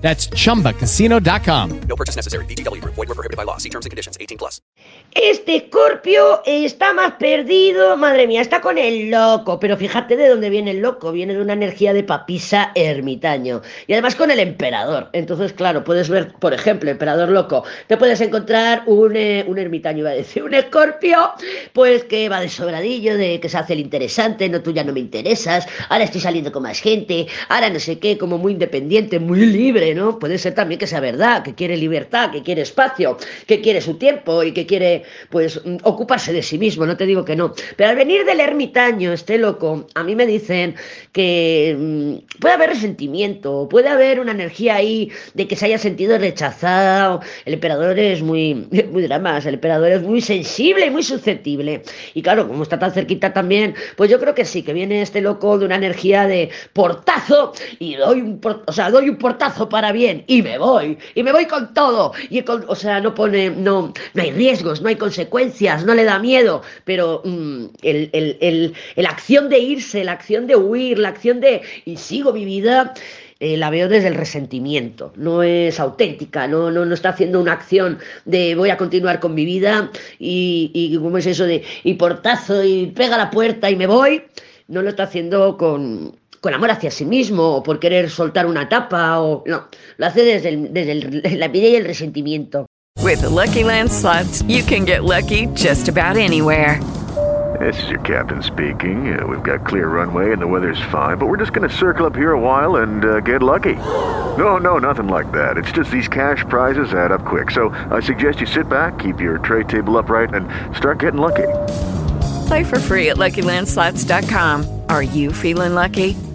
That's chumbacasino.com. No purchase necessary. VGW Group. Void were prohibited by law. See terms and conditions. 18 plus. Este Scorpio está más perdido, madre mía, está con el loco, pero fíjate de dónde viene el loco, viene de una energía de papisa ermitaño y además con el emperador. Entonces, claro, puedes ver, por ejemplo, emperador loco, te puedes encontrar un, eh, un ermitaño, iba a decir, un Escorpio, pues que va de sobradillo, de que se hace el interesante, no tú ya no me interesas, ahora estoy saliendo con más gente, ahora no sé qué, como muy independiente, muy libre, ¿no? Puede ser también que sea verdad, que quiere libertad, que quiere espacio, que quiere su tiempo y que quiere pues mm, ocuparse de sí mismo, no te digo que no. Pero al venir del ermitaño, este loco, a mí me dicen que mm, puede haber resentimiento, puede haber una energía ahí de que se haya sentido rechazado. El emperador es muy, muy dramas, el emperador es muy sensible y muy susceptible. Y claro, como está tan cerquita también, pues yo creo que sí, que viene este loco de una energía de portazo y doy un, o sea, doy un portazo para bien y me voy, y me voy con todo. Y con- o sea, no pone, no, no hay riesgos, no hay consecuencias, no le da miedo, pero mm, el, el- el- el acción de irse, la acción de huir, la acción de y sigo mi vida, eh, la veo desde el resentimiento, no es auténtica, no, no, no está haciendo una acción de voy a continuar con mi vida y, y ¿cómo es eso de y portazo y pega la puerta y me voy? No lo está haciendo con, con amor hacia sí mismo o por querer soltar una tapa o no, lo hace desde, el- desde el- la envidia y el resentimiento. With the Lucky Land slots, you can get lucky just about anywhere. This is your captain speaking. Uh, we've got clear runway and the weather's fine, but we're just going to circle up here a while and uh, get lucky. No, no, nothing like that. It's just these cash prizes add up quick. So I suggest you sit back, keep your tray table upright, and start getting lucky. Play for free at LuckyLandSlots.com. Are you feeling lucky?